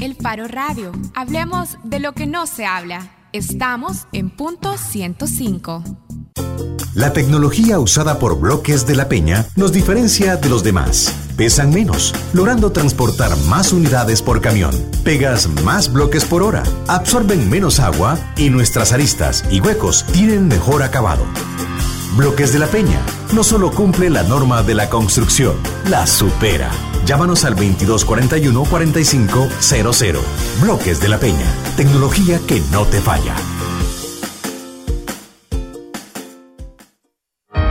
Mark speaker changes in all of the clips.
Speaker 1: El Faro Radio. Hablemos de lo que no se habla. Estamos en punto 105.
Speaker 2: La tecnología usada por bloques de la Peña nos diferencia de los demás. Pesan menos, logrando transportar más unidades por camión. Pegas más bloques por hora, absorben menos agua y nuestras aristas y huecos tienen mejor acabado. Bloques de la Peña no solo cumple la norma de la construcción, la supera. Llámanos al 2241 4500. Bloques de la Peña, tecnología que no te falla.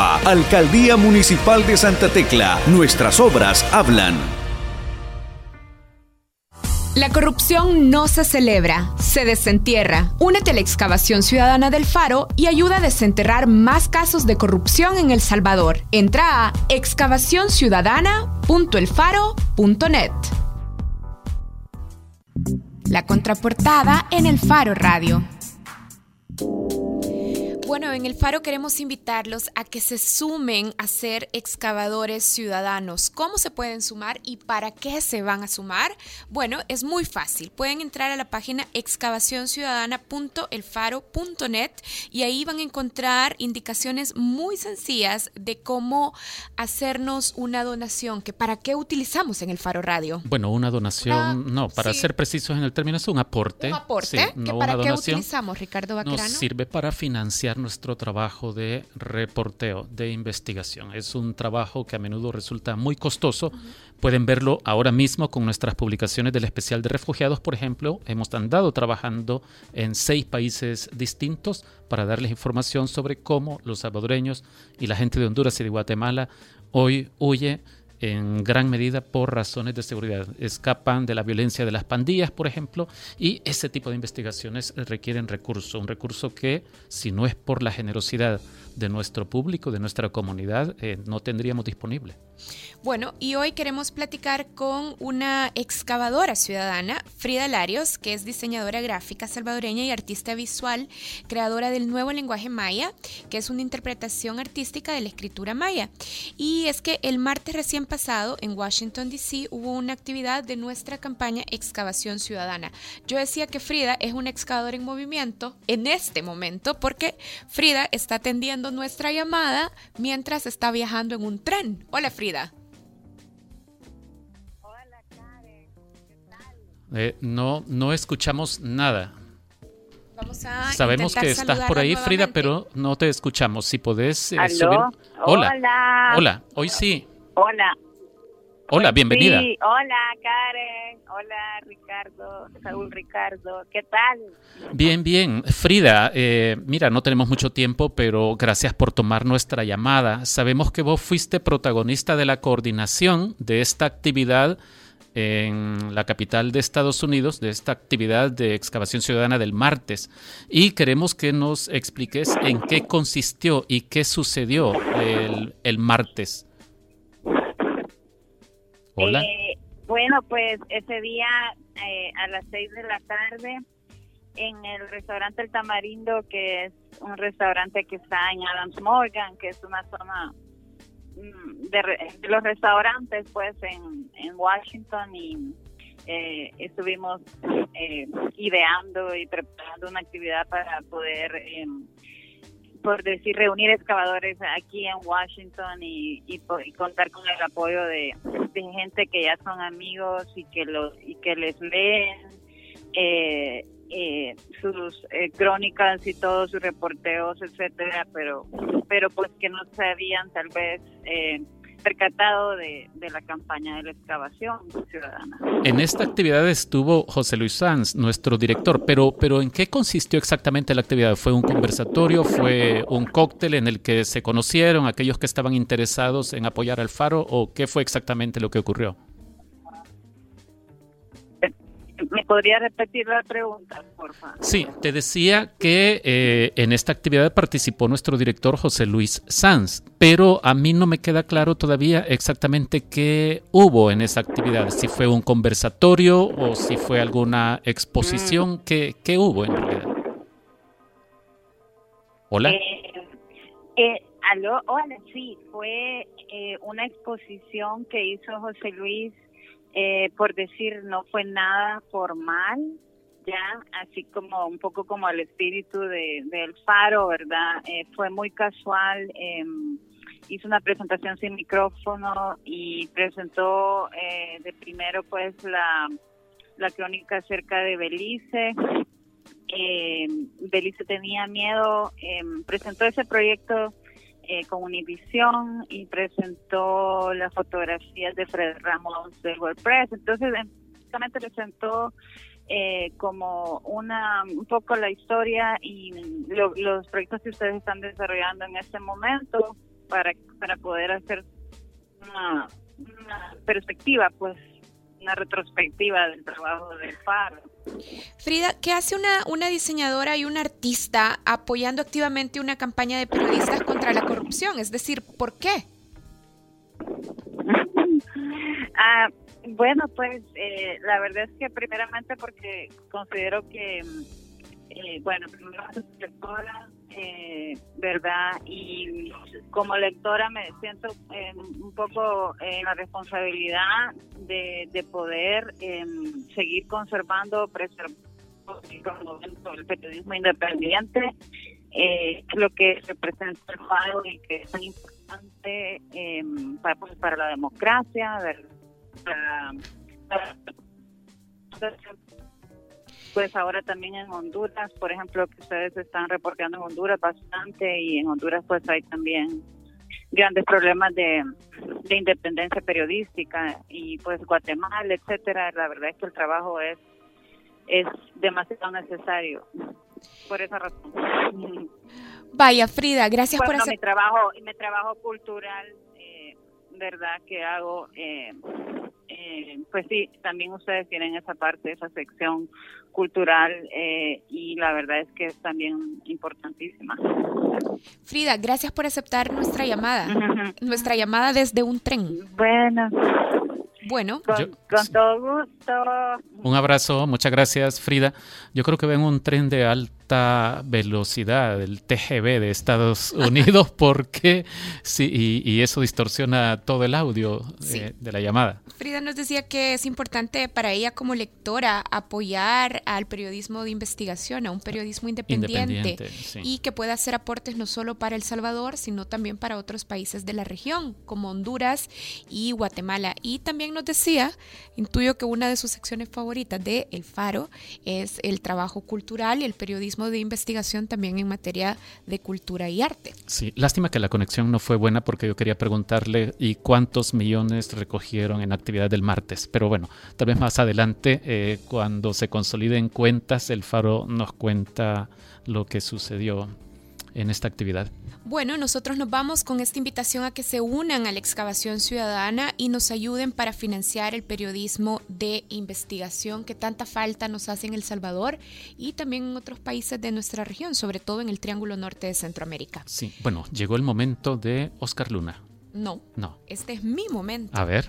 Speaker 3: Alcaldía Municipal de Santa Tecla. Nuestras obras hablan.
Speaker 1: La corrupción no se celebra, se desentierra. Únete a la excavación ciudadana del Faro y ayuda a desenterrar más casos de corrupción en El Salvador. Entra a excavacionciudadana.elfaro.net. La contraportada en el Faro Radio. Bueno, en el Faro queremos invitarlos a que se sumen a ser excavadores ciudadanos. ¿Cómo se pueden sumar y para qué se van a sumar? Bueno, es muy fácil. Pueden entrar a la página excavacionciudadana.elfaro.net y ahí van a encontrar indicaciones muy sencillas de cómo hacernos una donación, que para qué utilizamos en el Faro Radio.
Speaker 4: Bueno, una donación, no, para ser precisos en el término es un aporte.
Speaker 1: Un aporte, que para qué utilizamos, Ricardo Baquerano.
Speaker 4: Nos sirve para financiar nuestro trabajo de reporteo, de investigación. Es un trabajo que a menudo resulta muy costoso. Pueden verlo ahora mismo con nuestras publicaciones del especial de refugiados, por ejemplo. Hemos andado trabajando en seis países distintos para darles información sobre cómo los salvadoreños y la gente de Honduras y de Guatemala hoy huye en gran medida por razones de seguridad. Escapan de la violencia de las pandillas, por ejemplo, y ese tipo de investigaciones requieren recursos, un recurso que, si no es por la generosidad de nuestro público, de nuestra comunidad, eh, no tendríamos disponible.
Speaker 1: Bueno, y hoy queremos platicar con una excavadora ciudadana, Frida Larios, que es diseñadora gráfica salvadoreña y artista visual, creadora del nuevo lenguaje maya, que es una interpretación artística de la escritura maya. Y es que el martes recién pasado en Washington, D.C., hubo una actividad de nuestra campaña Excavación Ciudadana. Yo decía que Frida es una excavadora en movimiento en este momento porque Frida está atendiendo nuestra llamada mientras está viajando en un tren. Hola Frida.
Speaker 4: Eh, no, no escuchamos nada. Sabemos que estás por ahí, Frida, pero no te escuchamos. Si podés eh, subir. Hola. Hola. Hola. Hoy sí.
Speaker 5: Hola.
Speaker 4: Hola, bienvenida.
Speaker 5: Sí, hola Karen, hola Ricardo, Saúl Ricardo, ¿qué tal?
Speaker 4: Bien, bien. Frida, eh, mira, no tenemos mucho tiempo, pero gracias por tomar nuestra llamada. Sabemos que vos fuiste protagonista de la coordinación de esta actividad en la capital de Estados Unidos de esta actividad de excavación ciudadana del martes y queremos que nos expliques en qué consistió y qué sucedió el, martes.
Speaker 5: Hola. Eh, bueno, pues ese día eh, a las seis de la tarde en el restaurante El Tamarindo, que es un restaurante que está en Adams Morgan, que es una zona de, los restaurantes pues en, Washington y eh, estuvimos eh, ideando y preparando una actividad para poder eh, por decir reunir excavadores aquí en Washington y, y, contar con el apoyo de, gente que ya son amigos y que los y que les leen eh, eh, sus eh, crónicas y todos sus reporteos, etcétera, pero, pero pues que no se habían tal vez eh, percatado de, la campaña de la excavación ciudadana.
Speaker 4: En esta actividad estuvo José Luis Sanz, nuestro director, pero, pero ¿en qué consistió exactamente la actividad? ¿Fue un conversatorio? ¿Fue un cóctel en el que se conocieron aquellos que estaban interesados en apoyar al Faro? ¿O qué fue exactamente lo que ocurrió?
Speaker 5: ¿Me podría repetir la pregunta, por favor?
Speaker 4: Sí, te decía que eh, en esta actividad participó nuestro director José Luis Sanz, pero a mí no me queda claro todavía exactamente qué hubo en esa actividad, si fue un conversatorio o si fue alguna exposición, mm. ¿qué, ¿qué, hubo en realidad? Hola.
Speaker 5: Eh, eh, aló, hola, sí, fue una exposición que hizo José Luis eh, por decir, no fue nada formal, ya, así como un poco como el espíritu de, del faro, ¿verdad? Eh, fue muy casual. Em, hizo una presentación sin micrófono y presentó eh, de primero pues la, la crónica acerca de Belice. Belice tenía miedo, em, presentó ese proyecto eh, con Univision y presentó las fotografías de Fred Ramos del WordPress. Entonces, básicamente presentó eh, como una un poco la historia y los proyectos que ustedes están desarrollando en este momento para, para poder hacer una perspectiva, pues una retrospectiva del trabajo del Faro.
Speaker 1: Frida, ¿qué hace una, una diseñadora y una artista apoyando activamente una campaña de periodistas contra la corrupción? Es decir, ¿por qué?
Speaker 5: ah, bueno, pues eh, la verdad es que primeramente porque considero que, eh, bueno, primero lectora, eh, ¿verdad? Y como lectora me siento un poco en la responsabilidad de, de poder em, seguir conservando, preservando el periodismo independiente, eh, lo que representa el FAO y que es muy importante em, para, pues, para la democracia, pues ahora también en Honduras, por ejemplo, que ustedes están reporteando en Honduras bastante y en Honduras pues hay también grandes problemas de, de independencia periodística y pues Guatemala, etcétera. La verdad es que el trabajo es es demasiado necesario por esa razón.
Speaker 1: Vaya, Frida, gracias por
Speaker 5: hacer... mi trabajo, mi trabajo cultural, eh, verdad que hago, eh, eh, pues sí, también ustedes tienen esa parte, esa sección cultural eh, y la verdad es que es también importantísima.
Speaker 1: Frida, gracias por aceptar nuestra llamada, nuestra llamada desde un tren.
Speaker 5: Bueno.
Speaker 1: Bueno,
Speaker 5: con, todo gusto.
Speaker 4: Un abrazo, muchas gracias Frida. Yo creo que ven un tren de alta velocidad, el TGV de Estados Unidos, porque sí, y, eso distorsiona todo el audio de, la llamada.
Speaker 1: Frida nos decía que es importante para ella como lectora apoyar al periodismo de investigación, a un periodismo independiente, y que pueda hacer aportes no solo para El Salvador, sino también para otros países de la región, como Honduras y Guatemala. Y también nos decía, intuyo que una de sus secciones favoritas de El Faro es el trabajo cultural y el periodismo de investigación también en materia de cultura y arte.
Speaker 4: Sí, lástima que la conexión no fue buena porque yo quería preguntarle y cuántos millones recogieron en actividad del martes. Pero bueno, tal vez más adelante, eh, cuando se consoliden cuentas, El Faro nos cuenta lo que sucedió en esta actividad.
Speaker 1: Bueno, nosotros nos vamos con esta invitación a que se unan a la excavación ciudadana y nos ayuden para financiar el periodismo de investigación que tanta falta nos hace en El Salvador y también en otros países de nuestra región, sobre todo en el Triángulo Norte de Centroamérica.
Speaker 4: Sí, bueno, llegó el momento de Oscar Luna.
Speaker 1: No,
Speaker 4: no.
Speaker 1: Este es mi momento.
Speaker 4: A ver.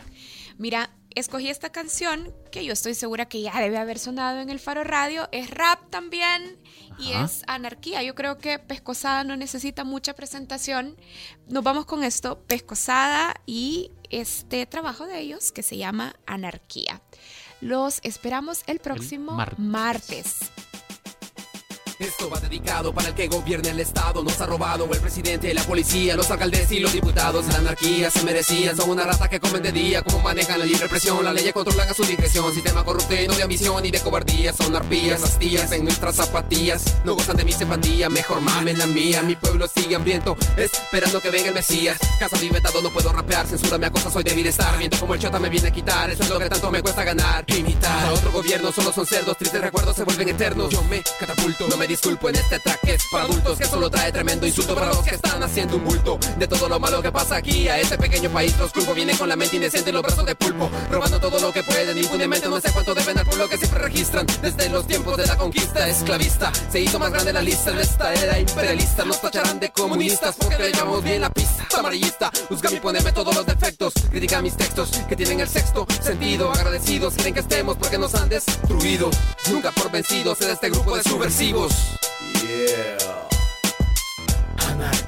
Speaker 1: Mira, escogí esta canción que yo estoy segura que ya debe haber sonado en el Faro Radio. Es rap también y es anarquía. Yo creo que Pescosada no necesita mucha presentación. Nos vamos con esto, Pescosada y este trabajo de ellos que se llama Anarquía. Los esperamos el próximo martes.
Speaker 6: Esto va dedicado para el que gobierne el Estado. Nos ha robado el presidente, la policía, los alcaldes y los diputados. La anarquía se merecían. Son una rata que comen de día. Como manejan la libre presión. La ley controlan a su discreción. Sistema corrupto y no de ambición ni de cobardía. Son arpías, astillas en nuestras zapatillas. No gozan de mi simpatía. Mejor mamen la mía. Mi pueblo sigue hambriento. Esperando que venga el Mesías. Casa vetado, no puedo rapear. Censura me acosa, soy débil estar. Viendo como el chota me viene a quitar. Eso es lo que tanto me cuesta ganar. Imitar a otro gobierno solo son cerdos. Tristes recuerdos se vuelven eternos. Yo me catapulto. No me disculpo en este track para adultos que solo trae tremendo insulto para los que están haciendo un bulto de todo lo malo que pasa aquí a este pequeño país. Los culpos vienen con la mente indecente y los brazos de pulpo, robando todo lo que pueden impunemente. No sé cuánto deben al pueblo que siempre registran desde los tiempos de la conquista esclavista. Se hizo más grande la lista en esta era imperialista. Nos tacharán de comunistas porque le llamamos bien la pista amarillista. Juzga y poneme todos los defectos, critica mis textos que tienen el sexto sentido. Agradecidos quieren que estemos porque nos han destruido. Nunca por vencidos de este grupo de subversivos.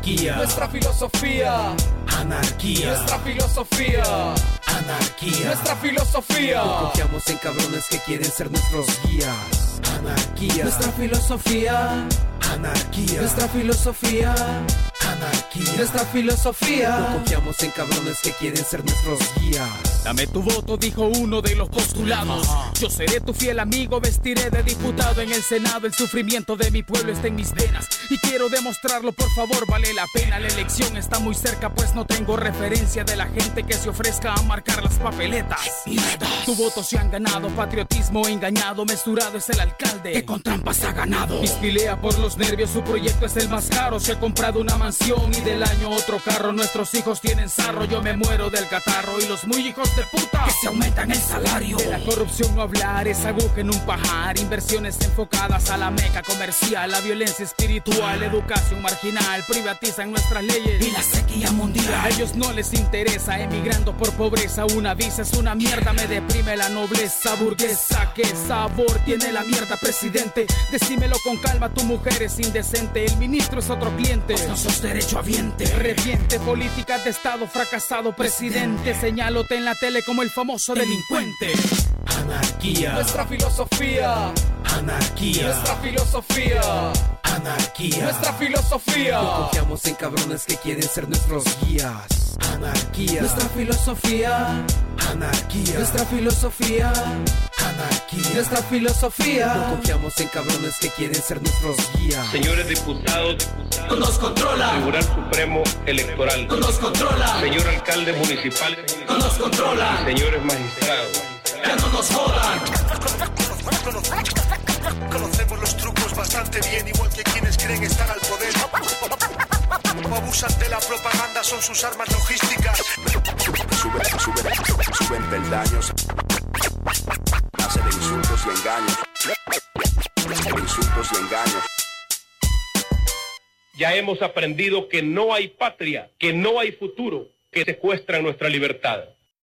Speaker 7: Anarquía.
Speaker 6: Nuestra filosofía.
Speaker 7: Anarquía.
Speaker 6: Nuestra filosofía.
Speaker 7: Anarquía.
Speaker 6: Nuestra filosofía.
Speaker 7: Confiamos en cabrones que quieren ser nuestros guías. Anarquía.
Speaker 6: Nuestra filosofía.
Speaker 7: Anarquía.
Speaker 6: Nuestra filosofía.
Speaker 7: Anarquía.
Speaker 6: Nuestra filosofía.
Speaker 7: No confiamos en cabrones que quieren ser nuestros guías.
Speaker 8: Dame tu voto, dijo uno de los postulados. Yo seré tu fiel amigo, vestiré de diputado en el Senado. El sufrimiento de mi pueblo está en mis venas. Y quiero demostrarlo, por favor, vale la pena. La elección está muy cerca, pues no tengo referencia de la gente que se ofrezca a marcar las papeletas. Tu voto se han ganado, patriotismo engañado, mesurado es el alcalde. Que con trampas ha ganado. Pispilea por los nervios, su proyecto es el más caro. Se ha comprado una mansión y del año otro carro. Nuestros hijos tienen sarro, yo me muero del catarro. Y los muy hijos de puta que se aumentan el salario. De la corrupción no hablar es aguja en un pajar. Inversiones enfocadas a la meca comercial, la violencia espiritual, educación marginal. Privatizan nuestras leyes y la sequía mundial. A ellos no les interesa, emigrando por pobreza. Una visa es una mierda, me deprime la nobleza burguesa. ¿Qué sabor tiene la mierda, presidente? Decímelo con calma, tu mujer es indecente. El ministro es otro cliente. no sos derecho habiente. Reviente políticas de Estado fracasado, presidente. Señálote en la tele como el famoso delincuente.
Speaker 7: Anarquía.
Speaker 6: Nuestra filosofía.
Speaker 7: Anarquía.
Speaker 6: Nuestra filosofía.
Speaker 7: Anarquía.
Speaker 6: Nuestra filosofía.
Speaker 7: No confiamos en cabrones que quieren ser nuestros guías. Anarquía.
Speaker 6: Nuestra filosofía.
Speaker 7: Anarquía.
Speaker 6: Nuestra filosofía.
Speaker 7: Anarquía.
Speaker 6: Nuestra filosofía.
Speaker 7: No confiamos en cabrones que quieren ser nuestros guías.
Speaker 9: Señores diputados,
Speaker 6: nos controla.
Speaker 9: Tribunal Supremo Electoral,
Speaker 6: nos controla.
Speaker 9: señor alcalde municipal,
Speaker 6: nos controla.
Speaker 9: señores magistrados,
Speaker 6: Ya no nos jodan.
Speaker 10: Conocemos los trucos bastante bien, igual que quienes creen estar al poder. Como abusan de la propaganda, son sus armas logísticas.
Speaker 11: Suben, suben, suben peldaños. Insultos y engaños.
Speaker 9: ya hemos aprendido que no hay patria, que no hay futuro, que secuestran nuestra libertad.